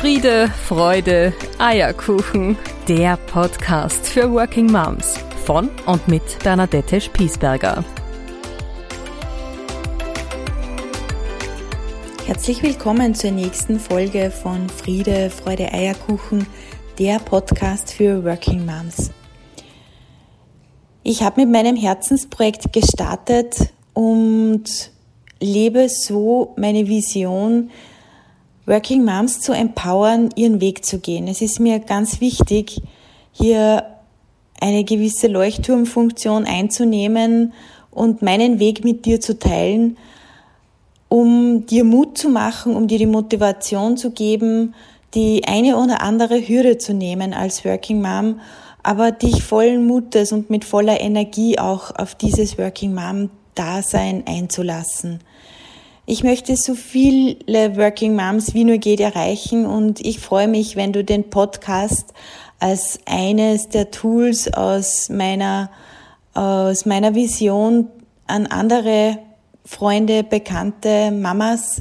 Friede, Freude, Eierkuchen. Der Podcast für Working Moms von und mit Bernadette Spiesberger. Herzlich willkommen zur nächsten Folge von Friede, Freude, Eierkuchen, der Podcast für Working Moms. Ich habe mit meinem Herzensprojekt gestartet und lebe so meine Vision, Working Moms zu empowern, ihren Weg zu gehen. Es ist mir ganz wichtig, hier eine gewisse Leuchtturmfunktion einzunehmen und meinen Weg mit dir zu teilen, um dir Mut zu machen, um dir die Motivation zu geben, die eine oder andere Hürde zu nehmen als Working Mom, aber dich vollen Mutes und mit voller Energie auch auf dieses Working Mom Dasein einzulassen. Ich möchte so viele Working Moms wie nur geht erreichen und ich freue mich, wenn du den Podcast als eines der Tools aus meiner, aus meiner Vision an andere Freunde, Bekannte, Mamas,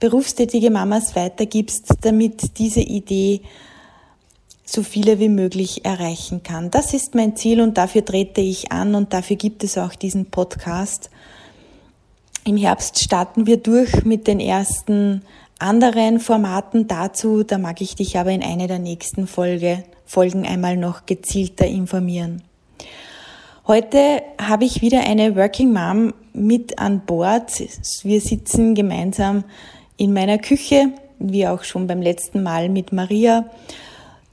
berufstätige Mamas weitergibst, damit diese Idee so viele wie möglich erreichen kann. Das ist mein Ziel und dafür trete ich an und dafür gibt es auch diesen Podcast. Im Herbst starten wir durch mit den ersten anderen Formaten dazu. Da mag ich dich aber in einer der nächsten Folge, Folgen einmal noch gezielter informieren. Heute habe ich wieder eine Working Mom mit an Bord. Wir sitzen gemeinsam in meiner Küche, wie auch schon beim letzten Mal mit Maria.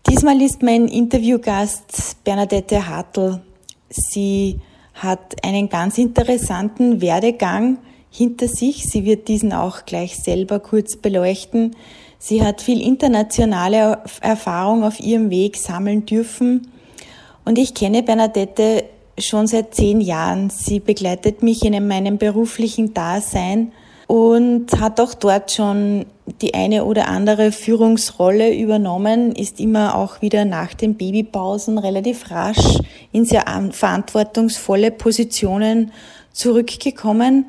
Diesmal ist mein Interviewgast Bernadette Hartl. Sie hat einen ganz interessanten Werdegang hinter sich. Sie wird diesen auch gleich selber kurz beleuchten. Sie hat viel internationale Erfahrung auf ihrem Weg sammeln dürfen. Und ich kenne Bernadette schon seit zehn Jahren. Sie begleitet mich in meinem beruflichen Dasein und hat auch dort schon die eine oder andere Führungsrolle übernommen, ist immer auch wieder nach den Babypausen relativ rasch in sehr verantwortungsvolle Positionen zurückgekommen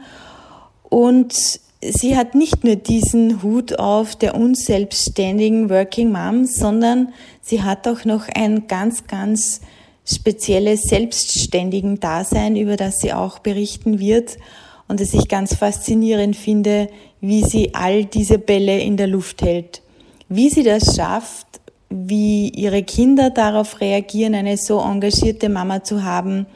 und sie hat nicht nur diesen Hut auf der unselbstständigen Working Mom, sondern sie hat auch noch ein ganz, ganz spezielles selbstständigen Dasein, über das sie auch berichten wird und das ich ganz faszinierend finde, wie sie all diese Bälle in der Luft hält. Wie sie das schafft, wie ihre Kinder darauf reagieren, eine so engagierte Mama zu haben,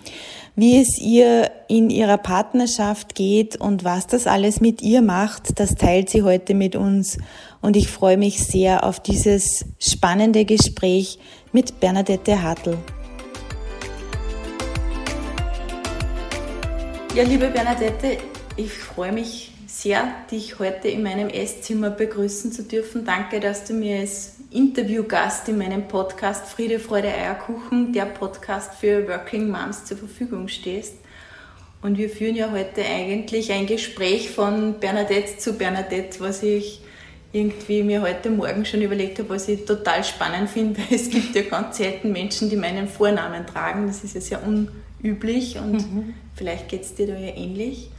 wie es ihr in ihrer Partnerschaft geht und was das alles mit ihr macht, das teilt sie heute mit uns. Und ich freue mich sehr auf dieses spannende Gespräch mit Bernadette Hartl. Ja, liebe Bernadette, ich freue mich sehr, dich heute in meinem Esszimmer begrüßen zu dürfen. Danke, dass du mir als Interviewgast in meinem Podcast Friede, Freude, Eierkuchen, der Podcast für Working Moms zur Verfügung stehst. Und wir führen ja heute eigentlich ein Gespräch von Bernadette zu Bernadette, was ich irgendwie mir heute Morgen schon überlegt habe, was ich total spannend finde, weil es gibt ja ganz selten Menschen, die meinen Vornamen tragen. Das ist ja sehr unüblich und mhm. vielleicht geht es dir da ja ähnlich.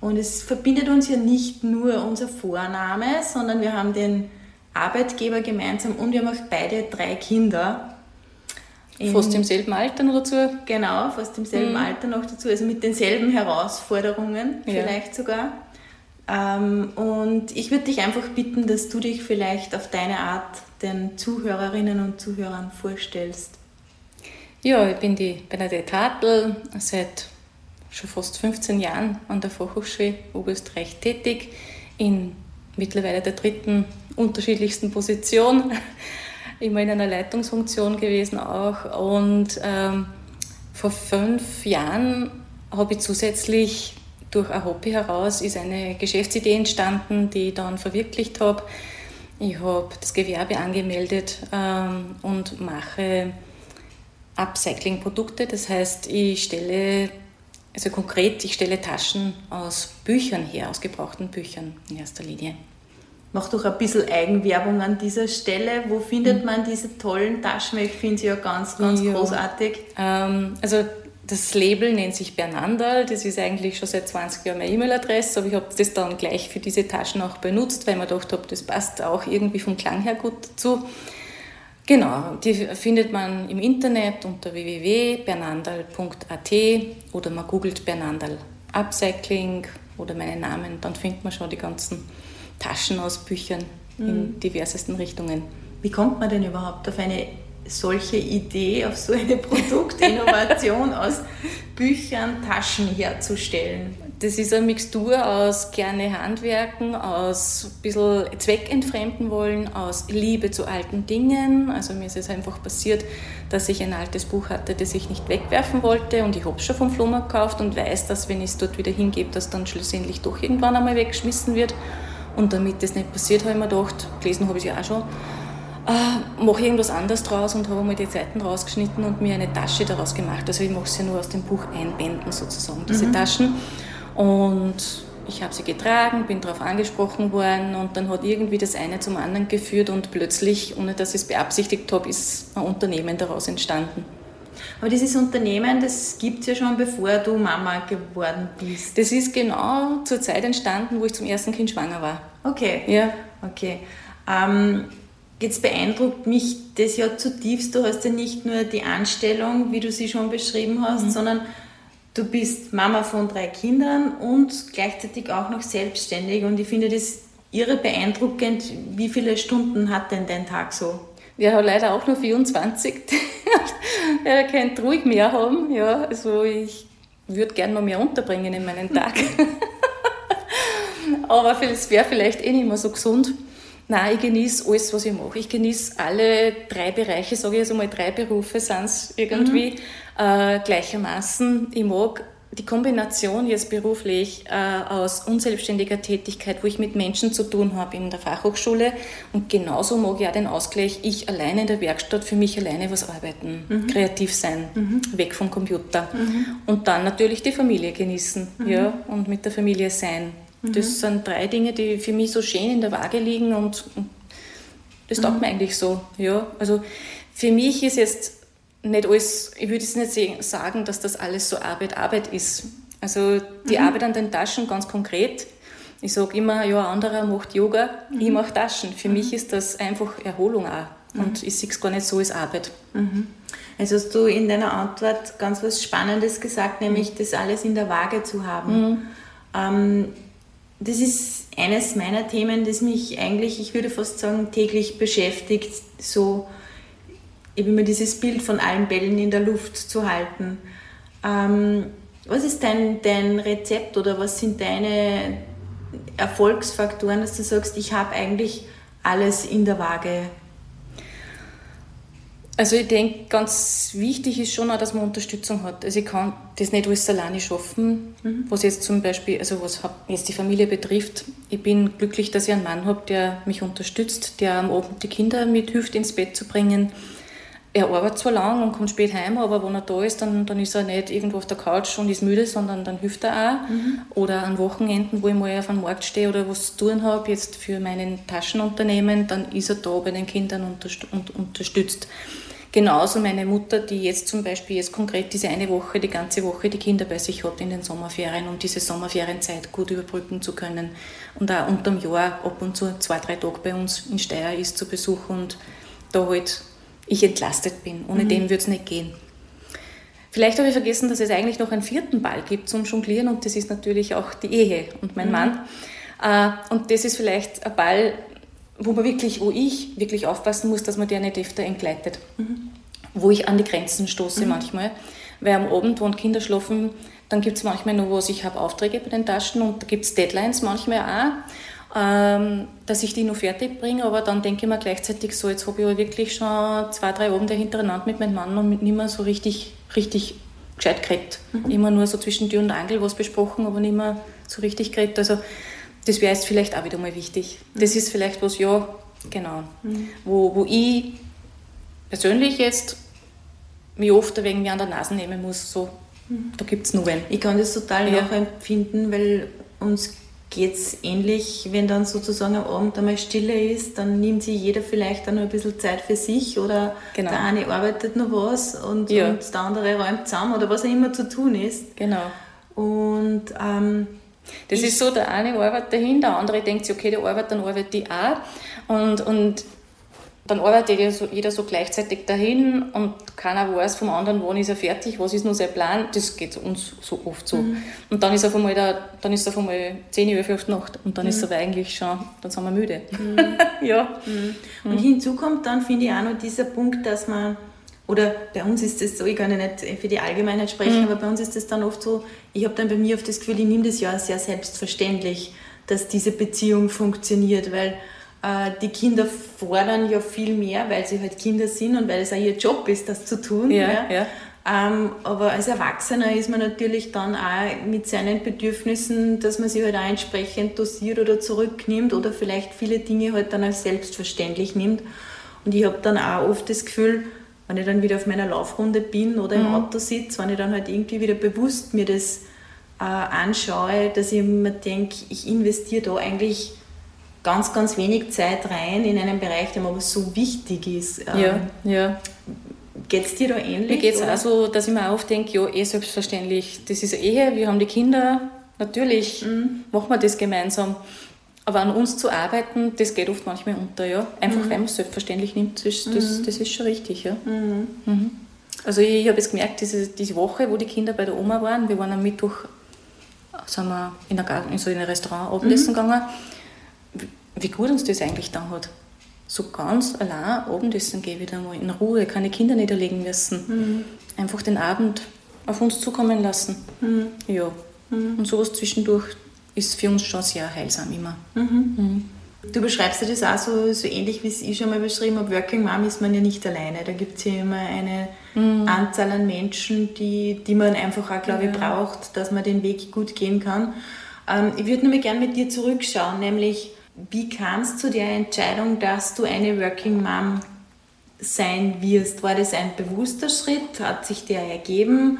Und es verbindet uns ja nicht nur unser Vorname, sondern wir haben den Arbeitgeber gemeinsam und wir haben auch beide drei Kinder. fast im selben Alter noch dazu? Genau, fast im selben mhm. Alter noch dazu, also mit denselben Herausforderungen ja. vielleicht sogar. Ähm, und ich würde dich einfach bitten, dass du dich vielleicht auf deine Art den Zuhörerinnen und Zuhörern vorstellst. Ja, ich bin die Bernadette Hartl, seit schon fast 15 Jahren an der Fachhochschule Oberösterreich tätig, in mittlerweile der dritten unterschiedlichsten Position, immer in einer Leitungsfunktion gewesen auch. Und ähm, vor fünf Jahren habe ich zusätzlich durch ein Hobby heraus ist eine Geschäftsidee entstanden, die ich dann verwirklicht habe. Ich habe das Gewerbe angemeldet ähm, und mache Upcycling-Produkte. Das heißt, ich stelle also konkret, ich stelle Taschen aus Büchern her, aus gebrauchten Büchern in erster Linie. Mach doch ein bisschen Eigenwerbung an dieser Stelle. Wo findet mhm. man diese tollen Taschen? Ich finde sie ja ganz, ganz ja. großartig. Ähm, also das Label nennt sich Bernandal, das ist eigentlich schon seit 20 Jahren meine E-Mail-Adresse, aber ich habe das dann gleich für diese Taschen auch benutzt, weil ich mir gedacht habe, das passt auch irgendwie vom Klang her gut dazu. Genau, die findet man im Internet unter www.bernandal.at oder man googelt Bernandal Upcycling oder meinen Namen, dann findet man schon die ganzen Taschen aus Büchern mhm. in diversesten Richtungen. Wie kommt man denn überhaupt auf eine solche Idee, auf so eine Produktinnovation aus Büchern Taschen herzustellen? Das ist eine Mixtur aus gerne Handwerken, aus ein bisschen Zweckentfremden wollen, aus Liebe zu alten Dingen. Also mir ist es einfach passiert, dass ich ein altes Buch hatte, das ich nicht wegwerfen wollte und ich habe es schon vom Flohmarkt gekauft und weiß, dass wenn ich es dort wieder hingebe, das dann schlussendlich doch irgendwann einmal weggeschmissen wird. Und damit das nicht passiert, habe ich mir gedacht, gelesen habe ich es ja auch schon, äh, mache irgendwas anderes draus und habe mal die Seiten rausgeschnitten und mir eine Tasche daraus gemacht. Also ich mache sie ja nur aus dem Buch einbänden sozusagen, diese mhm. Taschen. Und ich habe sie getragen, bin darauf angesprochen worden und dann hat irgendwie das eine zum anderen geführt und plötzlich, ohne dass ich es beabsichtigt habe, ist ein Unternehmen daraus entstanden. Aber dieses Unternehmen, das gibt es ja schon, bevor du Mama geworden bist. Das ist genau zur Zeit entstanden, wo ich zum ersten Kind schwanger war. Okay. Ja. Okay. Ähm, Jetzt beeindruckt mich das ja zutiefst. Du hast ja nicht nur die Anstellung, wie du sie schon beschrieben hast, mhm. sondern du bist Mama von drei Kindern und gleichzeitig auch noch selbstständig. Und ich finde das irre beeindruckend. Wie viele Stunden hat denn dein Tag so? Ja, leider auch nur 24. er könnte ruhig mehr haben. Ja, also ich würde gerne noch mehr unterbringen in meinen Tag. Aber es wäre vielleicht eh nicht mehr so gesund. Nein, ich genieße alles, was ich mache. Ich genieße alle drei Bereiche, sage ich jetzt einmal, drei Berufe sind es irgendwie mhm. äh, gleichermaßen. Ich mag die Kombination jetzt beruflich äh, aus unselbstständiger Tätigkeit, wo ich mit Menschen zu tun habe in der Fachhochschule und genauso mag ich auch den Ausgleich, ich alleine in der Werkstatt für mich alleine was arbeiten, mhm. kreativ sein, mhm. weg vom Computer mhm. und dann natürlich die Familie genießen mhm. ja, und mit der Familie sein. Das mhm. sind drei Dinge, die für mich so schön in der Waage liegen und das taugt mhm. mir eigentlich so. Ja, also für mich ist jetzt nicht alles, ich würde jetzt nicht sagen, dass das alles so Arbeit, Arbeit ist. Also die mhm. Arbeit an den Taschen ganz konkret. Ich sage immer, ja, ein anderer macht Yoga, mhm. ich mache Taschen. Für mhm. mich ist das einfach Erholung auch. Und mhm. ich sehe es gar nicht so als Arbeit. Also hast du in deiner Antwort ganz was Spannendes gesagt, nämlich das alles in der Waage zu haben. Ähm, das ist eines meiner Themen, das mich eigentlich, ich würde fast sagen, täglich beschäftigt, so eben immer dieses Bild von allen Bällen in der Luft zu halten. Ähm, was ist dein, dein Rezept oder was sind deine Erfolgsfaktoren, dass du sagst, ich habe eigentlich alles in der Waage also ich denke, ganz wichtig ist schon auch, dass man Unterstützung hat. Also ich kann das nicht alles alleine schaffen, mhm. was jetzt zum Beispiel, also was jetzt die Familie betrifft. Ich bin glücklich, dass ich einen Mann habe, der mich unterstützt, der am Abend die Kinder mithilft, ins Bett zu bringen. Er arbeitet zwar lang und kommt spät heim, aber wenn er da ist, dann, dann ist er nicht irgendwo auf der Couch und ist müde, sondern dann hilft er auch. Mhm. Oder an Wochenenden, wo ich mal auf einem Markt stehe oder was zu tun habe, jetzt für mein Taschenunternehmen, dann ist er da bei den Kindern und unterstützt. Genauso meine Mutter, die jetzt zum Beispiel jetzt konkret diese eine Woche, die ganze Woche die Kinder bei sich hat in den Sommerferien, um diese Sommerferienzeit gut überbrücken zu können. Und auch unterm Jahr ab und zu zwei, drei Tage bei uns in Steyr ist zu Besuch und da halt ich entlastet bin. Ohne mhm. dem würde es nicht gehen. Vielleicht habe ich vergessen, dass es eigentlich noch einen vierten Ball gibt zum Jonglieren und das ist natürlich auch die Ehe und mein mhm. Mann. Äh, und das ist vielleicht ein Ball, wo man wirklich, wo ich wirklich aufpassen muss, dass man der nicht öfter entgleitet. Mhm. Wo ich an die Grenzen stoße mhm. manchmal. Weil am Abend, wenn Kinder schlafen, dann gibt es manchmal noch was, ich habe Aufträge bei den Taschen und da gibt es Deadlines manchmal auch, dass ich die noch fertig bringe, aber dann denke ich mir gleichzeitig so, jetzt habe ich aber wirklich schon zwei, drei Abende hintereinander mit meinem Mann und mit nicht mehr so richtig, richtig gescheit geredet. Mhm. Immer nur so zwischen Tür und Angel was besprochen, aber nicht mehr so richtig geredet. Also das wäre jetzt vielleicht auch wieder mal wichtig. Das ist vielleicht was, ja, genau, mhm. wo, wo ich persönlich jetzt mich oft ein wenig an der Nase nehmen muss, so, mhm. da gibt es nur einen. Ich kann das total ja. nachempfinden, weil uns geht es ähnlich, wenn dann sozusagen am Abend einmal Stille ist, dann nimmt sich jeder vielleicht dann noch ein bisschen Zeit für sich oder genau. der eine arbeitet noch was und, ja. und der andere räumt zusammen oder was auch immer zu tun ist. Genau. Und ähm, das ist so, der eine arbeitet dahin, der andere denkt sich, okay, der arbeitet, dann arbeite ich auch. Und, und dann arbeitet jeder so, jeder so gleichzeitig dahin und keiner weiß vom anderen, wann ist er fertig, was ist nur sein Plan. Das geht uns so oft so. Mhm. Und dann ist auf einmal, der, dann ist auf einmal 10 Uhr, 11 Nacht und dann mhm. ist aber eigentlich schon, dann sind wir müde. Mhm. ja. Mhm. Und mhm. hinzu kommt dann, finde ich, auch noch dieser Punkt, dass man, oder bei uns ist es so, ich kann ja nicht für die Allgemeinheit sprechen, mhm. aber bei uns ist es dann oft so, ich habe dann bei mir oft das Gefühl, ich nehme das ja sehr selbstverständlich, dass diese Beziehung funktioniert, weil die Kinder fordern ja viel mehr, weil sie halt Kinder sind und weil es auch ihr Job ist, das zu tun. Ja, ja. ja. Ähm, aber als Erwachsener ist man natürlich dann auch mit seinen Bedürfnissen, dass man sie halt auch entsprechend dosiert oder zurücknimmt oder vielleicht viele Dinge halt dann als selbstverständlich nimmt. Und ich habe dann auch oft das Gefühl, wenn ich dann wieder auf meiner Laufrunde bin oder im mhm. Auto sitze, wenn ich dann halt irgendwie wieder bewusst mir das äh, anschaue, dass ich mir denke, ich investiere da eigentlich ganz, ganz wenig Zeit rein in einen Bereich, der mir aber so wichtig ist. Ja, ähm, ja. Geht es dir da ähnlich? Mir geht es auch so, dass ich mir auch denke, ja, eh selbstverständlich, das ist Ehe, wir haben die Kinder, natürlich mhm. machen wir das gemeinsam. Aber an uns zu arbeiten, das geht oft manchmal unter, ja. Einfach mhm. weil man es selbstverständlich nimmt, das, das, mhm. das, ist schon richtig, ja. Mhm. Mhm. Also ich, ich habe jetzt gemerkt, diese, diese Woche, wo die Kinder bei der Oma waren, wir waren am Mittwoch, sind wir in, ein, so in ein Restaurant Abendessen gegangen wie gut uns das eigentlich dann hat. So ganz allein Abendessen gehe wieder mal in Ruhe, keine Kinder niederlegen müssen. Mhm. Einfach den Abend auf uns zukommen lassen. Mhm. Ja. Mhm. Und sowas zwischendurch ist für uns schon sehr heilsam immer. Mhm. Mhm. Du beschreibst ja das auch so, so ähnlich, wie es ich schon mal beschrieben habe. Working Mom ist man ja nicht alleine. Da gibt es ja immer eine mhm. Anzahl an Menschen, die, die man einfach auch, glaube ich, braucht, dass man den Weg gut gehen kann. Ähm, ich würde nur gerne mit dir zurückschauen, nämlich wie kam es zu der Entscheidung, dass du eine Working Mom sein wirst? War das ein bewusster Schritt? Hat sich der ergeben?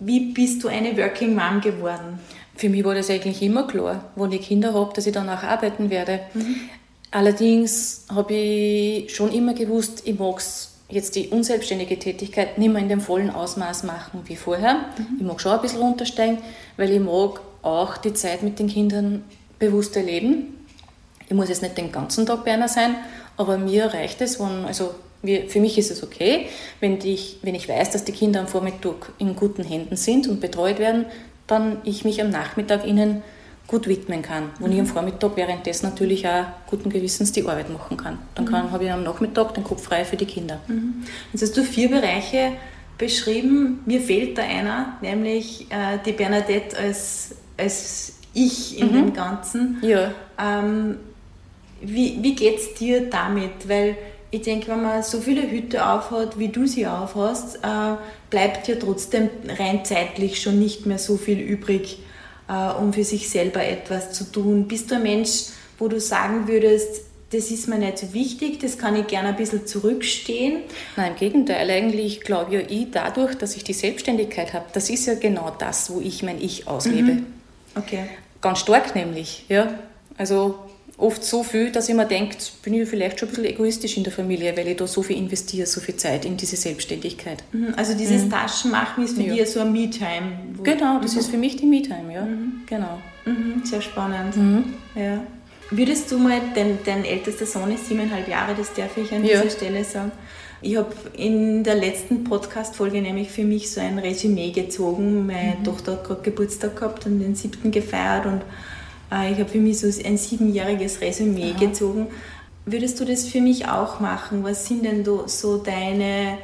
Wie bist du eine Working Mom geworden? Für mich war das eigentlich immer klar, wenn ich Kinder habe, dass ich danach arbeiten werde. Mhm. Allerdings habe ich schon immer gewusst, ich mag jetzt die unselbstständige Tätigkeit nicht mehr in dem vollen Ausmaß machen wie vorher. Mhm. Ich mag schon ein bisschen runtersteigen, weil ich mag auch die Zeit mit den Kindern bewusst erleben. Ich muss jetzt nicht den ganzen Tag bei einer sein, aber mir reicht es, wenn, also für mich ist es okay, wenn ich, wenn ich weiß, dass die Kinder am Vormittag in guten Händen sind und betreut werden, dann ich mich am Nachmittag ihnen gut widmen kann. Wo mhm. ich am Vormittag währenddessen natürlich auch guten Gewissens die Arbeit machen kann. Dann kann, mhm. habe ich am Nachmittag den Kopf frei für die Kinder. Mhm. Jetzt hast du vier Bereiche beschrieben. Mir fehlt da einer, nämlich äh, die Bernadette als, als Ich in mhm. dem Ganzen. Ja. Ähm, wie, wie geht es dir damit? Weil ich denke, wenn man so viele Hüte aufhat, wie du sie aufhast, äh, bleibt ja trotzdem rein zeitlich schon nicht mehr so viel übrig, äh, um für sich selber etwas zu tun. Bist du ein Mensch, wo du sagen würdest, das ist mir nicht so wichtig, das kann ich gerne ein bisschen zurückstehen? Nein, im Gegenteil. Eigentlich glaube ja ich dadurch, dass ich die Selbstständigkeit habe, das ist ja genau das, wo ich mein Ich auslebe. Mhm. Okay. Ganz stark nämlich, ja. Also oft so viel, dass ich mir denke, bin ich vielleicht schon ein bisschen egoistisch in der Familie, weil ich da so viel investiere, so viel Zeit in diese Selbstständigkeit. Mhm, also dieses mhm. Taschenmachen ist für ja. dich so ein Me-Time. Genau, das mhm. ist für mich die Me-Time, ja. Mhm. Genau. Mhm, sehr spannend. Ja. Würdest du mal, dein, dein ältester Sohn ist siebeneinhalb Jahre, das darf ich an dieser ja. Stelle sagen. Ich habe in der letzten Podcast-Folge nämlich für mich so ein Resümee gezogen. Meine mhm. Tochter hat gerade Geburtstag gehabt und den siebten gefeiert und ich habe für mich so ein siebenjähriges Resümee Aha. gezogen. Würdest du das für mich auch machen? Was sind denn so deine,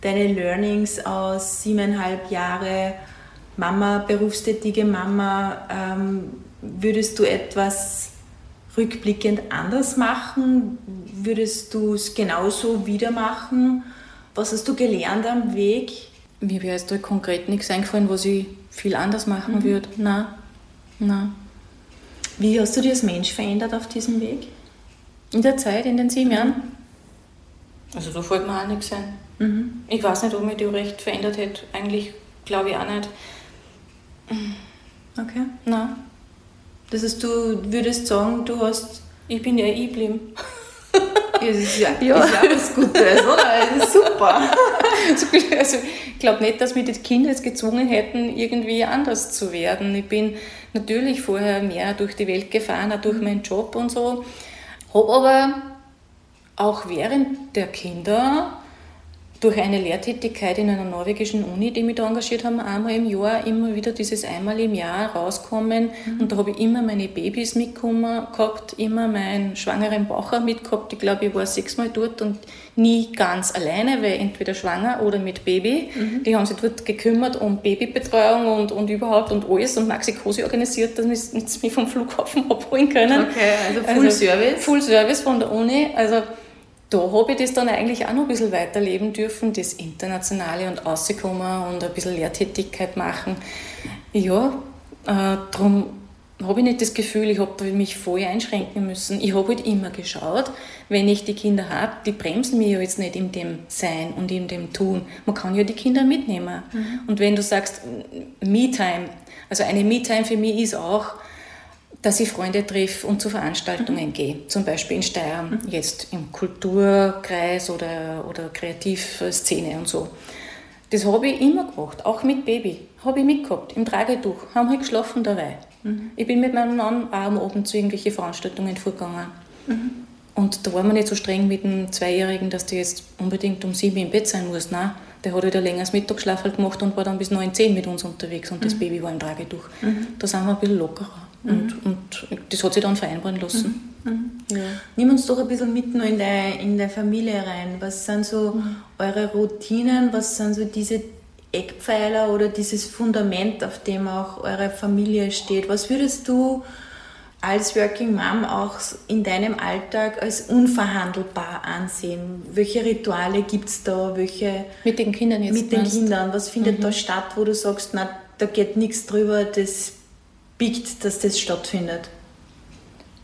deine Learnings aus siebeneinhalb Jahre Mama, berufstätige Mama? Ähm, würdest du etwas rückblickend anders machen? Würdest du es genauso wieder machen? Was hast du gelernt am Weg? Mir wäre jetzt da konkret nichts eingefallen, was ich viel anders machen mhm. würde. Nein, nein. Wie hast du dich als Mensch verändert auf diesem Weg? In der Zeit, in den sieben Jahren? Also da fällt mir auch nichts ein. Mhm. Ich weiß nicht, ob mich die recht verändert hätte. Eigentlich glaube ich auch nicht. Okay. Nein. Das heißt, du würdest sagen, du hast. Ich bin ja ich geblieben. Ja, das ist ja, ja. Ist ja was Gutes, oder? Das ist super. Also, ich glaube nicht, dass wir die Kinder jetzt gezwungen hätten, irgendwie anders zu werden. Ich bin natürlich vorher mehr durch die Welt gefahren, auch durch meinen Job und so. Habe aber auch während der Kinder durch eine Lehrtätigkeit in einer norwegischen Uni, die mich da engagiert haben, einmal im Jahr immer wieder dieses einmal im Jahr rauskommen. Mhm. Und da habe ich immer meine Babys mitgekommen gehabt, immer meinen schwangeren Bacher mitgehabt. Ich glaube, ich war sechsmal dort und nie ganz alleine, weil entweder schwanger oder mit Baby. Mhm. Die haben sich dort gekümmert um Babybetreuung und, und überhaupt und alles und Maxi Cosi organisiert, dass sie mich vom Flughafen abholen können. Okay, also Full also, Service? Full Service von der Uni. Also da habe ich das dann eigentlich auch noch ein bisschen weiterleben dürfen, das Internationale und rauskommen und ein bisschen Lehrtätigkeit machen. Ja, äh, darum habe ich nicht das Gefühl, ich habe mich voll einschränken müssen. Ich habe halt immer geschaut, wenn ich die Kinder habe, die bremsen mich ja jetzt nicht in dem Sein und in dem Tun. Man kann ja die Kinder mitnehmen. Mhm. Und wenn du sagst, Me-Time, also eine Me-Time für mich ist auch, dass ich Freunde treffe und zu Veranstaltungen mhm. gehe, zum Beispiel in Steyr, mhm. jetzt im Kulturkreis oder, oder Kreativszene und so. Das habe ich immer gemacht, auch mit Baby. Habe ich mitgehabt, im Tragetuch, haben halt geschlafen dabei. Mhm. Ich bin mit meinem Mann auch am Abend zu irgendwelchen Veranstaltungen vorgegangen. Mhm. Und da war man nicht so streng mit dem Zweijährigen, dass der jetzt unbedingt um sieben im Bett sein muss. Nein, der hat halt ein längeres Mittagsschlaf gemacht und war dann bis neun, zehn mit uns unterwegs und das mhm. Baby war im Tragetuch. Da sind wir ein bisschen lockerer. Und, mhm. und das hat sich dann vereinbaren lassen. Mhm. mhm. Ja. Nimm uns doch ein bisschen mit in der, in der Familie rein. Was sind so mhm. eure Routinen? Was sind so diese Eckpfeiler oder dieses Fundament, auf dem auch eure Familie steht? Was würdest du als Working Mom auch in deinem Alltag als unverhandelbar ansehen? Welche Rituale gibt es da? Welche mit den Kindern jetzt? Mit den Kindern. Was findet mhm. da statt, wo du sagst, na, da geht nichts drüber, das biegt, dass das stattfindet?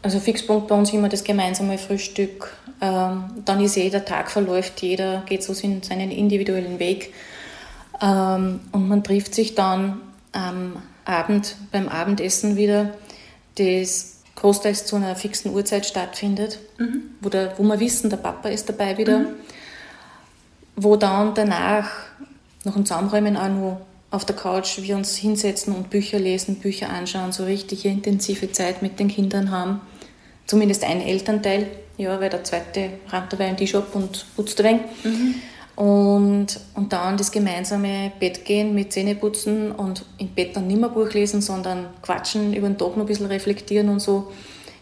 Also Fixpunkt bei uns immer das gemeinsame Frühstück. Ähm, dann ist eh der Tag verläuft, jeder geht so seinen individuellen Weg. Ähm, und man trifft sich dann am Abend beim Abendessen wieder, das großteils zu einer fixen Uhrzeit stattfindet, mhm. wo, der, wo wir wissen, der Papa ist dabei wieder, mhm. wo dann danach noch ein Zusammenräumen auch noch auf der Couch wir uns hinsetzen und Bücher lesen, Bücher anschauen, so richtig intensive Zeit mit den Kindern haben. Zumindest ein Elternteil, ja, weil der zweite rammt dabei in die Shop und putzt ein. Mhm. Und, und dann das gemeinsame Bett gehen mit Zähneputzen und im Bett dann nicht mehr Buch lesen, sondern quatschen, über den Tag noch ein bisschen reflektieren und so.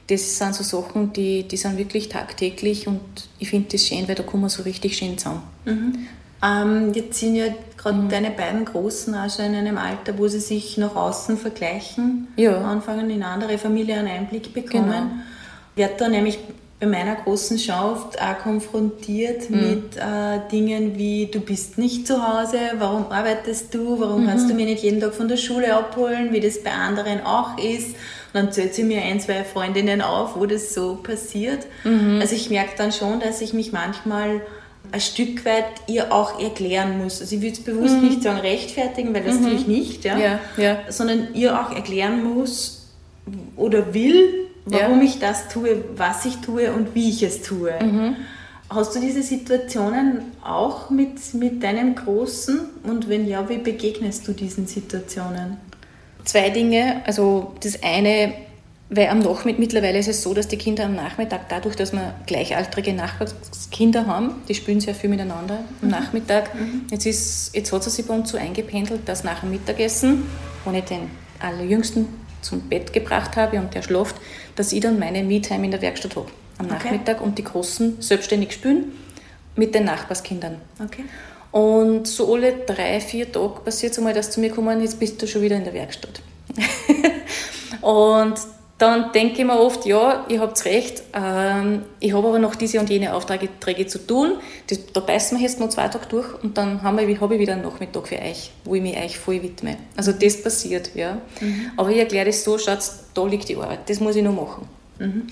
Das sind so Sachen, die, die sind wirklich tagtäglich und ich finde das schön, weil da kommen wir so richtig schön zusammen. Mhm. Ähm, jetzt sind ja gerade mhm. deine beiden Großen auch schon in einem Alter, wo sie sich nach außen vergleichen, ja. anfangen in andere Familien einen Einblick bekommen. Genau. Wird da nämlich bei meiner großen schon oft auch konfrontiert mhm. mit äh, Dingen wie, du bist nicht zu Hause, warum arbeitest du, warum mhm. kannst du mich nicht jeden Tag von der Schule abholen, wie das bei anderen auch ist. Und dann zählt sie mir ein, zwei Freundinnen auf, wo das so passiert. Mhm. Also ich merke dann schon, dass ich mich manchmal ein Stück weit ihr auch erklären muss. Also ich würde es bewusst mhm. nicht sagen rechtfertigen, weil das mhm. tue ich nicht, ja? Ja, ja. sondern ihr auch erklären muss oder will, warum ja. ich das tue, was ich tue und wie ich es tue. Mhm. Hast du diese Situationen auch mit, mit deinem Großen? Und wenn ja, wie begegnest du diesen Situationen? Zwei Dinge. Also das eine weil am Nachmittag, mittlerweile ist es so, dass die Kinder am Nachmittag, dadurch, dass wir gleichaltrige Nachbarskinder haben, die spielen sehr viel miteinander am mhm. Nachmittag. Mhm. Jetzt, ist, jetzt hat sie sich bei uns so eingependelt, dass nach dem Mittagessen, wo ich den allerjüngsten zum Bett gebracht habe und der schläft, dass ich dann meine Me-Time in der Werkstatt habe am okay. Nachmittag und die Großen selbstständig spielen mit den Nachbarskindern. Okay. Und so alle drei, vier Tage passiert es einmal, dass zu mir kommen, jetzt bist du schon wieder in der Werkstatt. und dann denke ich mir oft, ja, ihr habt recht, ähm, ich habe aber noch diese und jene Aufträge zu tun. Das, da beißen wir jetzt noch zwei Tage durch und dann habe ich, hab ich wieder einen Nachmittag für euch, wo ich mich euch voll widme. Also das passiert, ja. Mhm. Aber ich erkläre das so, schaut, da liegt die Arbeit, das muss ich noch machen. Mhm.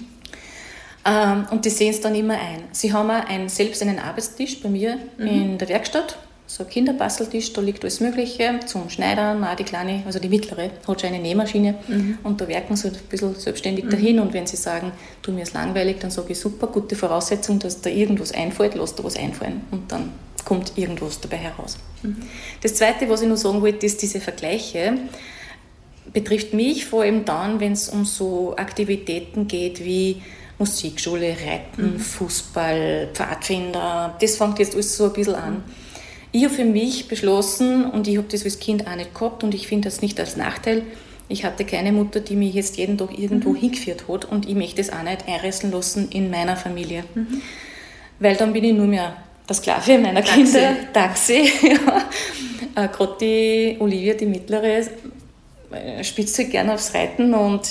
Ähm, und die sehen es dann immer ein. Sie haben auch einen, selbst einen Arbeitstisch bei mir mhm. in der Werkstatt so ein Kinderbasteltisch, da liegt alles Mögliche zum Schneidern, auch die kleine, also die mittlere, hat schon eine Nähmaschine mhm. und da werken sie ein bisschen selbstständig mhm. dahin und wenn sie sagen, du mir ist langweilig, dann sage ich super, gute Voraussetzung, dass da irgendwas einfällt, lass da was einfallen und dann kommt irgendwas dabei heraus. Mhm. Das Zweite, was ich noch sagen wollte, ist diese Vergleiche, betrifft mich vor allem dann, wenn es um so Aktivitäten geht wie Musikschule, Reiten, mhm. Fußball, Pfadfinder, das fängt jetzt alles so ein bisschen an. Ich habe für mich beschlossen, und ich habe das als Kind auch nicht gehabt, und ich finde das nicht als Nachteil, ich hatte keine Mutter, die mich jetzt jeden Tag irgendwo mhm. hingeführt hat, und ich möchte es auch nicht einreißen lassen in meiner Familie. Mhm. Weil dann bin ich nur mehr das Sklave meiner Taxi. Kinder, Taxi. ja. äh, Gerade die Olivia, die mittlere, äh, spitzt halt gerne aufs Reiten und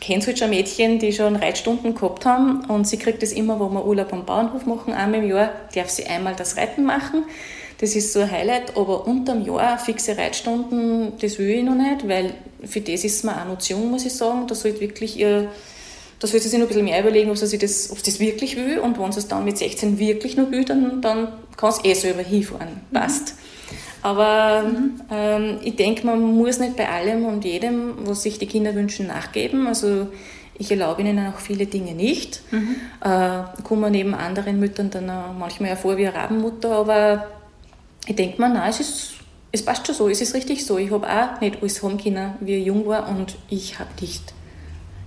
kennst halt schon Mädchen, die schon Reitstunden gehabt haben und sie kriegt das immer, wo wir Urlaub am Bauernhof machen, einmal im Jahr, darf sie einmal das Reiten machen. Das ist so ein Highlight, aber unterm Jahr fixe Reitstunden, das will ich noch nicht, weil für das ist mir auch noch zu jung, muss ich sagen. Da sollte wirklich ihr, da sollte sie sich noch ein bisschen mehr überlegen, ob sie das, ob sie das wirklich will und wenn sie es dann mit 16 wirklich noch will, dann, dann kann sie eh selber hinfahren. Passt. Mhm. Aber mhm. ähm, ich denke, man muss nicht bei allem und jedem, was sich die Kinder wünschen, nachgeben. Also ich erlaube ihnen auch viele Dinge nicht. Mhm. Äh, komme neben anderen Müttern dann manchmal vor wie eine Rabenmutter, aber ich denke mir, nein, es, ist, es passt schon so, es ist richtig so. Ich habe auch nicht alles haben können, wie ich jung war und ich habe nicht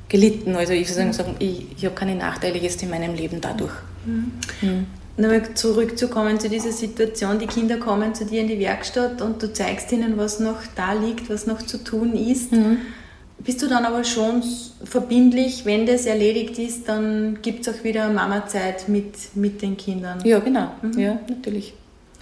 gelitten. Also ich würde sagen, ich, ich habe keine Nachteile jetzt in meinem Leben dadurch. Mhm. Mhm nochmal zurückzukommen zu dieser Situation, die Kinder kommen zu dir in die Werkstatt und du zeigst ihnen, was noch da liegt, was noch zu tun ist. Mhm. Bist du dann aber schon verbindlich, wenn das erledigt ist, dann gibt es auch wieder Mama-Zeit mit, mit den Kindern? Ja, genau. Mhm. Ja, natürlich.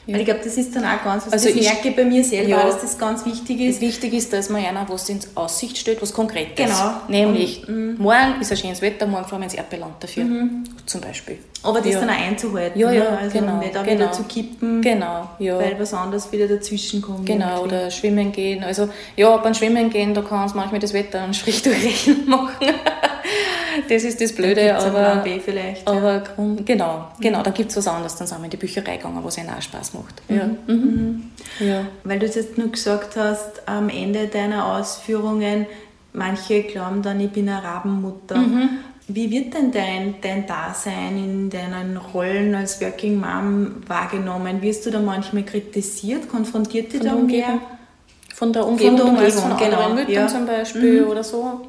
Ja. ich glaube, das ist dann auch ganz, was also ich merke bei mir selber, ja, dass das ganz wichtig ist. Wichtig ist, dass man einer was in Aussicht stellt, was konkret ist. Genau. Nämlich, und, mhm. morgen ist ein schönes Wetter, morgen fahren wir ins Erdbeerland dafür, mhm. zum Beispiel. Aber das ja. dann auch einzuhalten, ja, ja, ne? also genau, nicht auch genau. wieder zu kippen, genau, ja. weil was anderes wieder dazwischen kommt. Genau, irgendwie. oder schwimmen gehen. Also ja, beim Schwimmen gehen, da kann es manchmal das Wetter einen Strich durchrechnen machen. Das ist das Blöde. aber, B vielleicht. Aber ja. Genau, genau, da gibt es was anderes. Dann sind wir in die Bücherei gegangen, was ihnen auch Spaß macht. Mhm. Ja. Mhm. ja. Weil du es jetzt nur gesagt hast, am Ende deiner Ausführungen, manche glauben dann, ich bin eine Rabenmutter. Mhm. Wie wird denn dein, dein Dasein in deinen Rollen als Working Mom wahrgenommen? Wirst du da manchmal kritisiert? Konfrontiert dich da mehr? Von der Umgebung, von der Umgebung, von genau. Müttern ja. zum Beispiel mhm. oder so.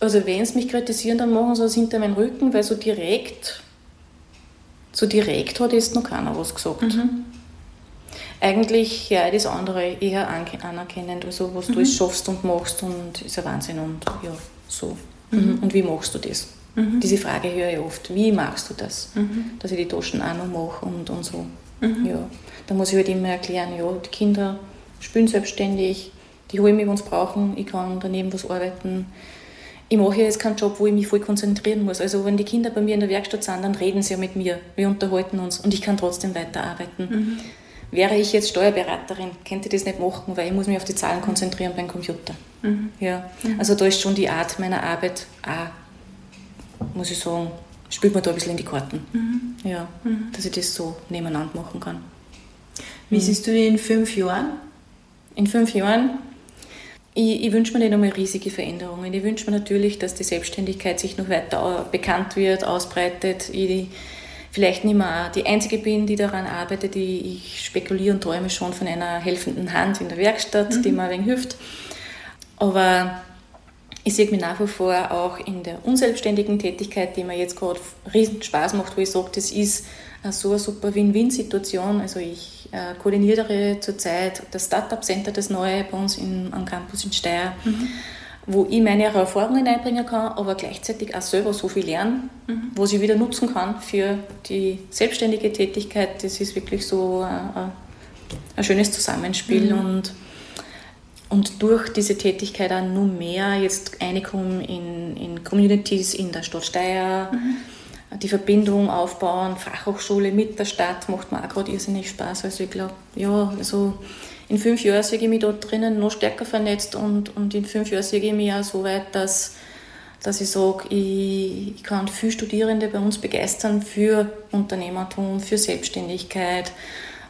Also wenn sie mich kritisieren, dann machen sie das hinter meinem Rücken, weil so direkt, so direkt hat jetzt noch keiner was gesagt. Mhm. Eigentlich ja das andere eher anerkennend, also was mhm. du schaffst und machst und ist ein Wahnsinn und ja, so. Mhm. Und wie machst du das? Mhm. Diese Frage höre ich oft. Wie machst du das? Mhm. Dass ich die Taschen auch noch mache und, und so. Mhm. Ja. Da muss ich halt immer erklären, ja, die Kinder spielen selbstständig, die holen mich, wenn sie brauchen, ich kann daneben was arbeiten ich mache jetzt keinen Job, wo ich mich voll konzentrieren muss. Also wenn die Kinder bei mir in der Werkstatt sind, dann reden sie ja mit mir. Wir unterhalten uns und ich kann trotzdem weiterarbeiten. Mhm. Wäre ich jetzt Steuerberaterin, könnte ich das nicht machen, weil ich muss mich auf die Zahlen konzentrieren beim Computer. Mhm. Ja. Mhm. Also da ist schon die Art meiner Arbeit auch, muss ich sagen, spielt mir da ein bisschen in die Karten. Mhm. Ja, mhm. dass ich das so nebeneinander machen kann. Wie mhm. siehst du in fünf Jahren? In fünf Jahren ich, ich wünsche mir nicht einmal riesige Veränderungen. Ich wünsche mir natürlich, dass die Selbstständigkeit sich noch weiter bekannt wird, ausbreitet. Ich vielleicht nicht mehr die Einzige bin, die daran arbeitet. Ich spekuliere und träume schon von einer helfenden Hand in der Werkstatt, mhm. die mir ein wenig hilft. Aber ich sehe mich nach wie vor auch in der unselbstständigen Tätigkeit, die mir jetzt gerade riesen Spaß macht, wo ich sage, das ist so eine super Win-Win-Situation. Also ich äh, koordiniere zurzeit das Startup Center, das neue bei uns in, am Campus in Steyr, mhm. wo ich meine Erfahrungen einbringen kann, aber gleichzeitig auch selber so viel lernen, mhm. was ich wieder nutzen kann für die selbstständige Tätigkeit. Das ist wirklich so äh, ein schönes Zusammenspiel mhm. und und durch diese Tätigkeit auch nur mehr jetzt reinkommen in, in Communities in der Stadt Steyr, mhm die Verbindung aufbauen, Fachhochschule mit der Stadt macht mir auch gerade irrsinnig Spaß. Also ich glaube, ja, also in fünf Jahren sehe ich mich dort drinnen noch stärker vernetzt und, und in fünf Jahren sehe ich mich auch so weit, dass, dass ich sage, ich, ich kann viele Studierende bei uns begeistern für Unternehmertum, für Selbstständigkeit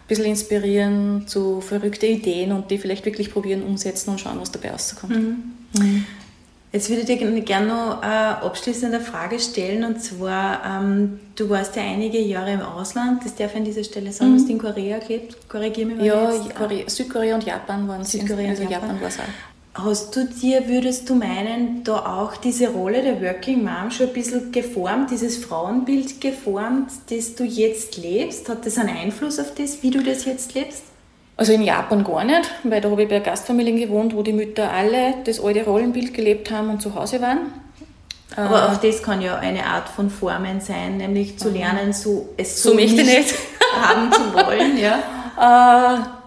bisschen inspirieren zu verrückten Ideen und die vielleicht wirklich probieren, umsetzen und schauen, was dabei rauskommt. Mhm. Mhm. Jetzt würde ich dir gerne noch eine abschließende Frage stellen und zwar, ähm, du warst ja einige Jahre im Ausland, das darf ich an dieser Stelle sagen, mhm. hast du in Korea gelebt, korrigiere mich Ja, Korea, Südkorea und Japan waren es. Südkorea also Japan, Japan war es auch. Hast du dir, würdest du meinen, da auch diese Rolle der Working Mom schon ein bisschen geformt, dieses Frauenbild geformt, das du jetzt lebst? Hat das einen Einfluss auf das, wie du das jetzt lebst? Also in Japan gar nicht, weil da habe ich bei Gastfamilien gewohnt, wo die Mütter alle das alte Rollenbild gelebt haben und zu Hause waren. Aber äh, auch das kann ja eine Art von Formen sein, nämlich zu lernen, so es so, so nicht, nicht haben zu wollen. Ja. Äh,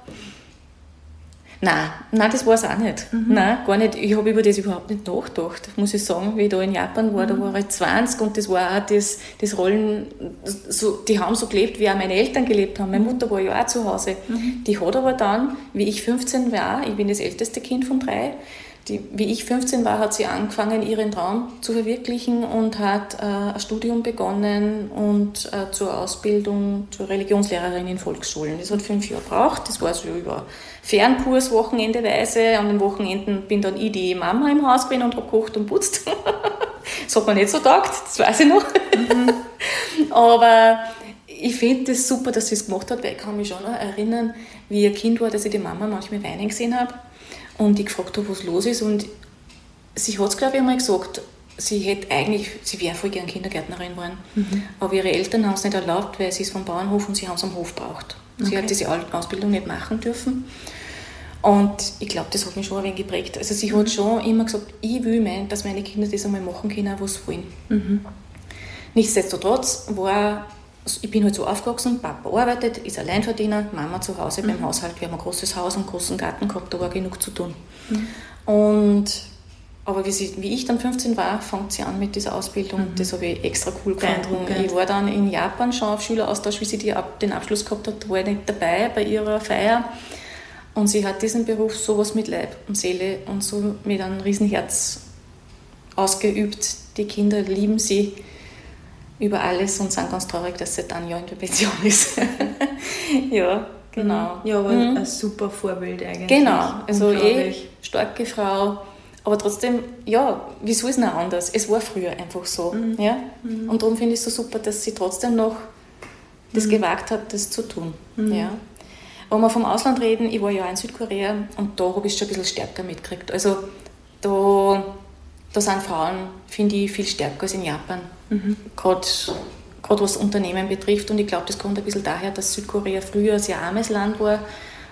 Nein, nein, das war es auch nicht. Mhm. Nein, gar nicht. Ich habe über das überhaupt nicht nachgedacht, muss ich sagen, wie ich da in Japan war. Mhm. Da war ich 20 und das war auch das, das Rollen, so, die haben so gelebt, wie auch meine Eltern gelebt haben. Meine Mutter war ja auch zu Hause. Mhm. Die hat aber dann, wie ich 15 war, ich bin das älteste Kind von drei, die, wie ich 15 war, hat sie angefangen, ihren Traum zu verwirklichen und hat äh, ein Studium begonnen und äh, zur Ausbildung zur Religionslehrerin in Volksschulen. Das hat fünf Jahre gebraucht. Das war so über Fernkurs wochenendeweise. An den Wochenenden bin dann ich die Mama im Haus gewesen und habe gekocht und putzt. das hat mir nicht so taugt, das weiß ich noch. Mhm. Aber ich finde es das super, dass sie es gemacht hat, weil ich kann mich schon noch erinnern, wie ein Kind war, dass ich die Mama manchmal weinen gesehen habe und ich gefragt habe, was los ist. Und sie hat es, glaube ich, einmal gesagt, sie hätte eigentlich, sie wäre voll gern Kindergärtnerin geworden. Mhm. Aber ihre Eltern haben es nicht erlaubt, weil sie ist vom Bauernhof und sie haben es am Hof braucht. Sie okay. hat diese Ausbildung nicht machen dürfen. Und ich glaube, das hat mich schon ein wenig geprägt. Also sie mhm. hat schon immer gesagt, ich will, mein, dass meine Kinder das einmal machen können, was sie wollen. Mhm. Nichtsdestotrotz war ich bin halt so aufgewachsen, Papa arbeitet, ist Alleinverdiener, Mama zu Hause mhm. beim Haushalt. Wir haben ein großes Haus und einen großen Garten gehabt, da war genug zu tun. Mhm. Und, aber wie, sie, wie, ich dann 15 war, fängt sie an mit dieser Ausbildung. Mhm. Das habe ich extra cool gefunden. Ich war dann in Japan schon auf Schüleraustausch, wie sie die, den Abschluss gehabt hat, war ich nicht dabei bei ihrer Feier. Und sie hat diesen Beruf sowas mit Leib und Seele und so mit einem Riesenherz ausgeübt. Die Kinder lieben sie über alles und sind ganz traurig, dass sie dann ja in der Pension ist. ja, genau. Ja, aber mhm. ein super Vorbild eigentlich. Genau, also eh starke Frau. Aber trotzdem, ja, wieso ist es noch anders? Es war früher einfach so. Mhm. Ja? Mhm. Und darum finde ich es so super, dass sie trotzdem noch das mhm. gewagt hat, das zu tun. Mhm. Ja? Wenn wir vom Ausland reden, ich war ja in Südkorea und da habe ich es schon ein bisschen stärker mitgekriegt. Also da da sind Frauen, finde ich, viel stärker als in Japan. Mhm. Gerade was Unternehmen betrifft. Und ich glaube, das kommt ein bisschen daher, dass Südkorea früher ein sehr armes Land war.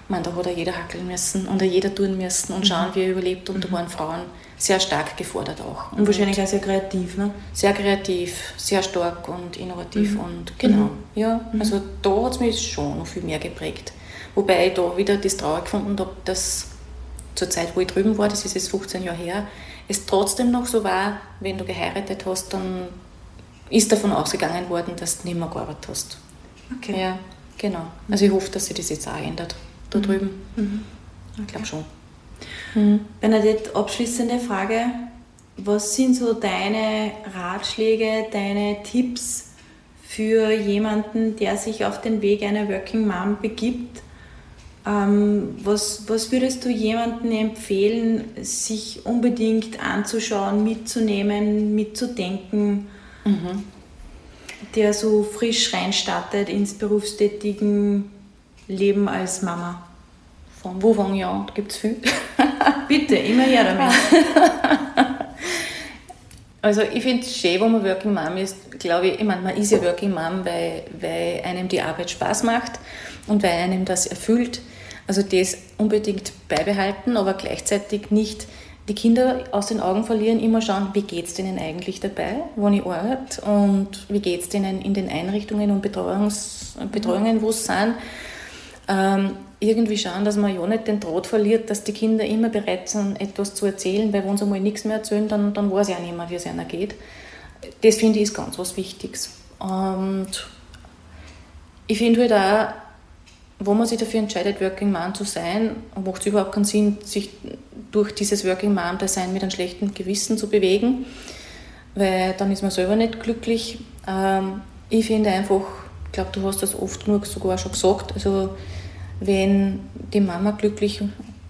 Ich meine, da hat auch jeder hackeln müssen und auch jeder tun müssen und mhm. schauen, wie er überlebt. Und mhm. da waren Frauen sehr stark gefordert auch. Und, und wahrscheinlich auch sehr kreativ, ne? Sehr kreativ, sehr stark und innovativ. Mhm. Und genau, mhm. ja. Mhm. Also da hat es mich schon noch viel mehr geprägt. Wobei ich da wieder das traurig gefunden habe, dass zur Zeit, wo ich drüben war, das ist jetzt 15 Jahre her, es trotzdem noch so war, wenn du geheiratet hast, dann ist davon ausgegangen worden, dass du nicht mehr gearbeitet hast. Okay. Ja, genau. Also ich hoffe, dass sich das jetzt auch ändert, da mhm. drüben. Mhm. Ich glaube schon. Mhm. Bernadette, abschließende Frage. Was sind so deine Ratschläge, deine Tipps für jemanden, der sich auf den Weg einer Working Mom begibt? Ähm, was, was würdest du jemandem empfehlen, sich unbedingt anzuschauen, mitzunehmen, mitzudenken, mhm. der so frisch reinstartet ins berufstätigen Leben als Mama? Von wo fange ich an? Gibt es viel. Bitte, immer her damit. Also ich finde es schön, wenn man Working Mom ist, glaube ich, ich meine, man ist ja Working Mom, weil, weil einem die Arbeit Spaß macht und weil einem das erfüllt. Also das unbedingt beibehalten, aber gleichzeitig nicht die Kinder aus den Augen verlieren, immer schauen, wie geht es denen eigentlich dabei, wo ich arbeite und wie geht es denen in den Einrichtungen und Betreuungs Betreuungen, wo sie sind. Ähm, irgendwie schauen, dass man ja nicht den Draht verliert, dass die Kinder immer bereit sind, etwas zu erzählen, weil wenn sie mal nichts mehr erzählen, dann, dann weiß ich auch nicht mehr, wie es einer geht. Das finde ich ist ganz was Wichtiges. Und ich finde halt auch, wo man sich dafür entscheidet, Working Mom zu sein, macht es überhaupt keinen Sinn, sich durch dieses Working Mom-Dasein mit einem schlechten Gewissen zu bewegen, weil dann ist man selber nicht glücklich. Ähm, ich finde einfach, ich glaube, du hast das oft genug sogar schon gesagt, also wenn die Mama glücklich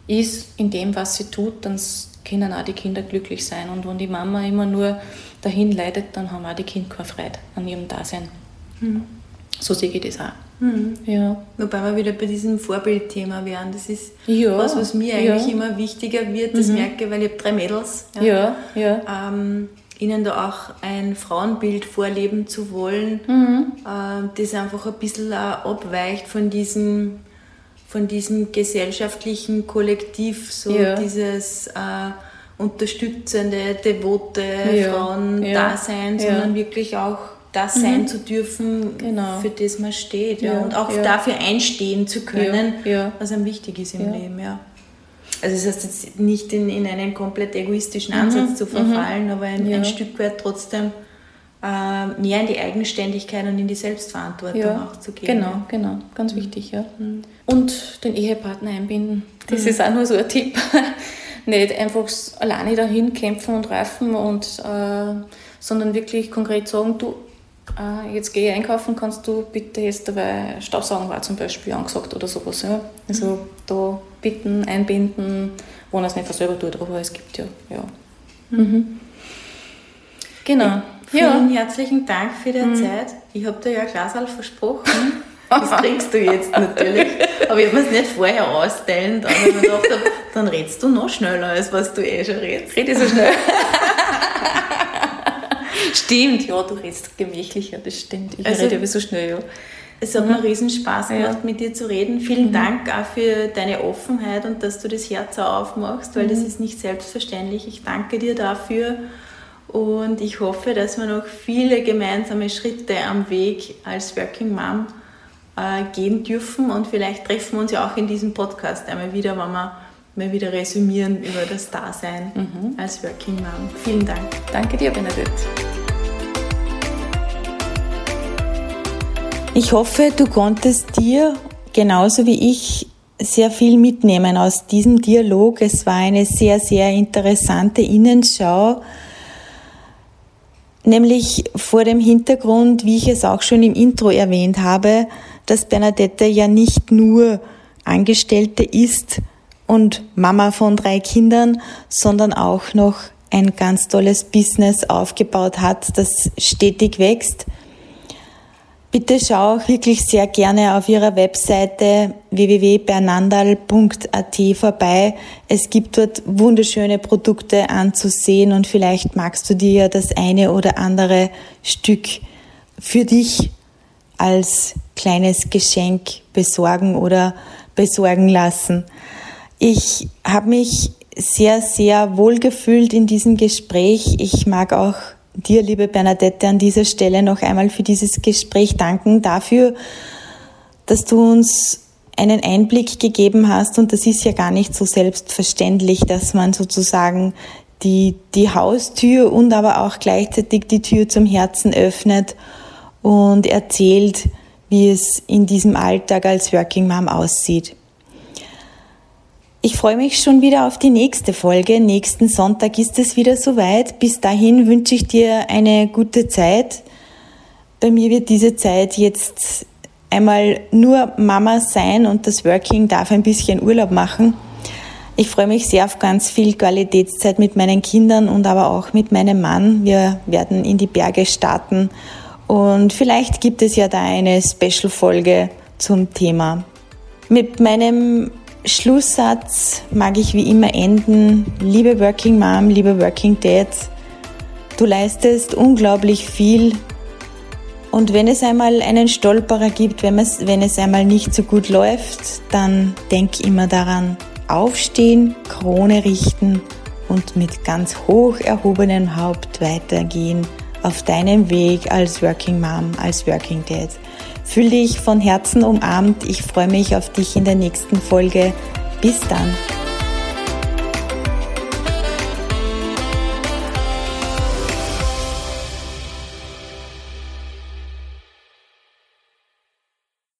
ist in dem, was sie tut, dann können auch die Kinder glücklich sein. Und wenn die Mama immer nur dahin leidet, dann haben auch die Kinder keine Freude an ihrem Dasein. Mhm. So sehe ich das auch. Mhm. Ja. Wobei wir wieder bei diesem Vorbildthema wären. Das ist ja. was, was mir eigentlich ja. immer wichtiger wird. Das mhm. merke ich, weil ich habe drei Mädels. Ja, ja. ja. Ähm, ihnen da auch ein Frauenbild vorleben zu wollen, mhm. äh, das einfach ein bisschen abweicht von diesem, von diesem gesellschaftlichen Kollektiv, so ja. dieses äh, unterstützende, devote. Frauendasein, sondern wirklich auch das mhm. sein zu dürfen, genau. für das man steht. Ja. Und auch dafür einstehen zu können, was einem wichtig ist im Leben. Ja. Also das heißt jetzt nicht in, in einen komplett egoistischen Ansatz mhm. zu verfallen, mhm. aber ein, ja. ein, Stück weit trotzdem äh, mehr in die Eigenständigkeit und in die Selbstverantwortung ja. auch zu gehen. Genau, genau, ganz mhm. wichtig, ja. Mhm. Und den Ehepartner einbinden. Das ist auch nur so ein Tipp. nicht einfach alleine dahin kämpfen und reifen und äh, sondern wirklich konkret sagen, du, äh, jetzt gehe ich einkaufen, kannst du bitte jetzt dabei Staubsaugen war zum Beispiel angesagt oder sowas. Ja? Also mhm. da bitten, einbinden, wenn er es nicht selber tut, aber es gibt ja. ja. Mhm. mhm. Genau. Ja, vielen ja. herzlichen Dank für die mhm. Zeit. Ich habe dir ja ein Glasal versprochen. Das trinkst du jetzt natürlich. Aber ich habe mir es nicht vorher austeilen, dann habe ich mir gedacht, dann redest du noch schneller, als was du eh schon redest. Rede so schnell. stimmt, ja, du redest gemächlicher, das stimmt. Ich also, rede aber so schnell, ja. Es hat mhm. mir riesen Spaß gemacht, ja. mit dir zu reden. Vielen mhm. Dank auch für deine Offenheit und dass du das Herz auch aufmachst, weil mhm. das ist nicht selbstverständlich. Ich danke dir dafür und ich hoffe, dass wir noch viele gemeinsame Schritte am Weg als Working Mom äh, gehen dürfen und vielleicht treffen wir uns ja auch in diesem Podcast einmal wieder, wenn wir mal wieder resümieren über das Dasein mhm. als Working Mom. Vielen Dank. Danke dir, Benedikt. Ich hoffe, du konntest dir genauso wie ich sehr viel mitnehmen aus diesem Dialog. Es war eine sehr, sehr interessante Innenschau, nämlich vor dem Hintergrund, wie ich es auch schon im Intro erwähnt habe, dass Bernadette ja nicht nur Angestellte ist und Mama von drei Kindern, sondern auch noch ein ganz tolles Business aufgebaut hat, das stetig wächst. Bitte schau auch wirklich sehr gerne auf ihrer Webseite www.bernandal.at vorbei. Es gibt dort wunderschöne Produkte anzusehen und vielleicht magst du dir ja das eine oder andere Stück für dich als kleines Geschenk besorgen oder besorgen lassen. Ich habe mich sehr, sehr wohl gefühlt in diesem Gespräch. Ich mag auch dir, liebe Bernadette, an dieser Stelle noch einmal für dieses Gespräch danken, dafür, dass du uns einen Einblick gegeben hast. Und das ist ja gar nicht so selbstverständlich, dass man sozusagen die, die Haustür und aber auch gleichzeitig die Tür zum Herzen öffnet und erzählt, wie es in diesem Alltag als Working Mom aussieht. Ich freue mich schon wieder auf die nächste Folge. Nächsten Sonntag ist es wieder soweit. Bis dahin wünsche ich dir eine gute Zeit. Bei mir wird diese Zeit jetzt einmal nur Mama sein und das Working darf ein bisschen Urlaub machen. Ich freue mich sehr auf ganz viel Qualitätszeit mit meinen Kindern und aber auch mit meinem Mann. Wir werden in die Berge starten und vielleicht gibt es ja da eine Special-Folge zum Thema. Mit meinem Schlusssatz mag ich wie immer enden. Liebe Working Mom, liebe Working Dad, du leistest unglaublich viel. Und wenn es einmal einen Stolperer gibt, wenn es, wenn es einmal nicht so gut läuft, dann denk immer daran, aufstehen, Krone richten und mit ganz hoch erhobenem Haupt weitergehen auf deinem Weg als Working Mom, als Working Dad. Fühl dich von Herzen umarmt. Ich freue mich auf dich in der nächsten Folge. Bis dann.